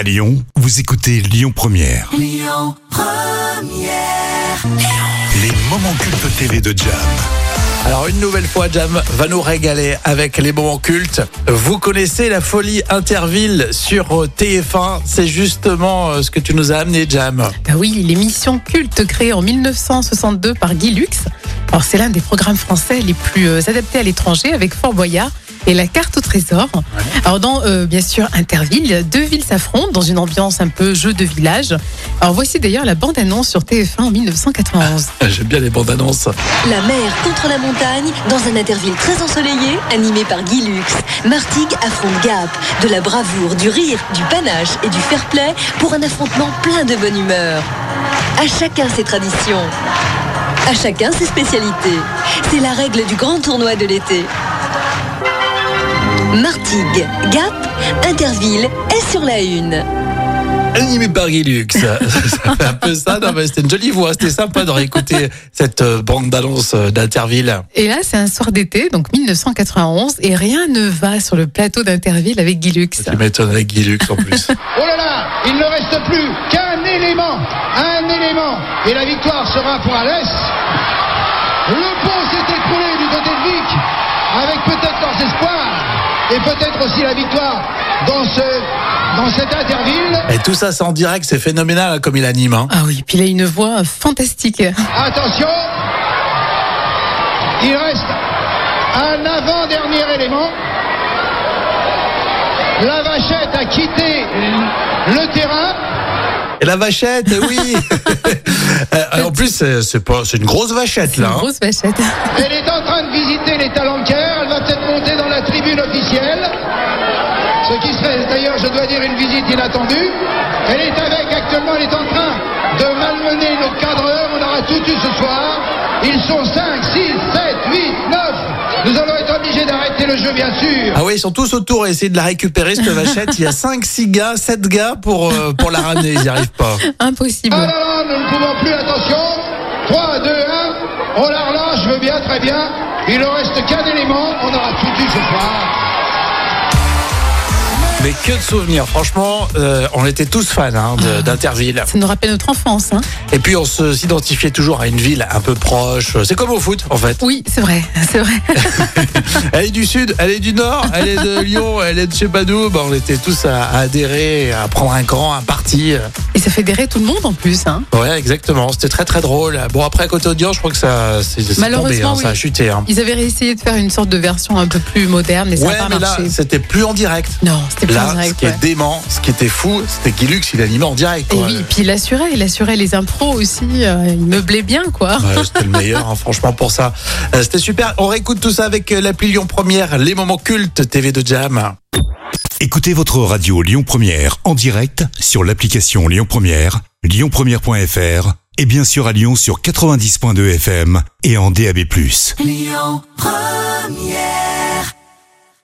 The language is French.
À Lyon, vous écoutez Lyon Première. Les moments cultes TV de Jam. Alors une nouvelle fois, Jam va nous régaler avec les moments cultes. Vous connaissez la folie Interville sur TF1. C'est justement euh, ce que tu nous as amené, Jam. Bah oui, l'émission culte créée en 1962 par Guy Lux. Alors c'est l'un des programmes français les plus euh, adaptés à l'étranger avec Fort Boyard et la carte au trésor. Alors dans euh, bien sûr Interville, deux villes s'affrontent dans une ambiance un peu jeu de village. Alors voici d'ailleurs la bande-annonce sur TF1 en 1991. J'aime bien les bandes annonces. La mer contre la montagne, dans un Interville très ensoleillé, animé par Guy Lux. Martigues affronte Gap. De la bravoure, du rire, du panache et du fair-play pour un affrontement plein de bonne humeur. À chacun ses traditions. À chacun ses spécialités. C'est la règle du grand tournoi de l'été. Martigues, Gap, Interville est sur la une. Animé par Guy Lux. ça fait un peu ça. Non, mais c'était une jolie voix. C'était sympa de réécouter cette euh, bande d'annonces euh, d'Interville. Et là, c'est un soir d'été, donc 1991, et rien ne va sur le plateau d'Interville avec Guy Lux. Tu m'étonnes avec Guy Lux en plus. Oh là là, il ne reste plus qu'un élément, un élément, et la victoire sera pour Alès. Le pont s'est écroulé du côté de Vic, avec peut-être leurs espoirs, et peut-être aussi la victoire dans, ce, dans cet Interville. Et tout ça, c'est en direct. C'est phénoménal hein, comme il anime. hein. Ah oui, puis il a une voix fantastique. Attention, il reste un avant-dernier élément. La vachette a quitté le terrain. Et la vachette, eh oui. Euh, plus, c'est c'est pas, c'est une grosse vachette une là. hein. grosse vachette. Elle est en train de visiter les talencaires. Elle va peut-être monter dans la tribune officielle. Ce qui serait d'ailleurs, je dois dire, une visite inattendue. Elle est avec actuellement, elle est en train de malmener nos cadreurs. On aura tout eu ce soir. Ils sont 5, 6, 7, 8, 9. Nous allons d'arrêter le jeu, bien sûr. Ah oui, ils sont tous autour à essayer de la récupérer cette vachette. Il y a 5, 6 gars, 7 gars pour, euh, pour la ramener. Ils n'y arrivent pas. Impossible. Ah là là, nous ne pouvons plus, attention. 3, 2, 1. On la relâche, je veux bien, très bien. Il ne reste qu'un élément. On aura tout eu ce soir. Mais que de souvenirs. Franchement, euh, on était tous fans hein, de- d'Interville. Ça nous rappelle notre enfance. Hein. Et puis on s'identifiait toujours à une ville un peu proche. C'est comme au foot en fait. Oui, c'est vrai, c'est vrai. Elle est du sud, elle est du nord, elle est de Lyon, elle est de je sais pas d'où. Bah, on était tous à, à adhérer, à prendre un grand, un parti. Et ça fédérait tout le monde en plus. Hein. Ouais, exactement. C'était très très drôle. Bon après côté audience, je crois que ça c'est c'est tombé, Malheureusement, hein, ça a chuté. Ils avaient essayé de faire une sorte de version un peu plus moderne, mais ça Ouais, n'a pas mais là, c'était plus en direct. non, c'était en Là, ce qui ouais. est dément, ce qui était fou, c'était Guilux, il animait en direct. Et oui, puis il assurait, il assurait les impros aussi. euh, il meublait bien, quoi. Ouais, c'était le meilleur, hein, franchement, pour ça. Euh, c'était super. On réécoute tout ça avec euh, l'appli Lyon Première, les moments cultes TV de Jam. Écoutez votre radio Lyon Première en direct sur l'application Lyon Première, lyonpremière.fr et bien sûr à Lyon sur 90.2 FM et en DAB+.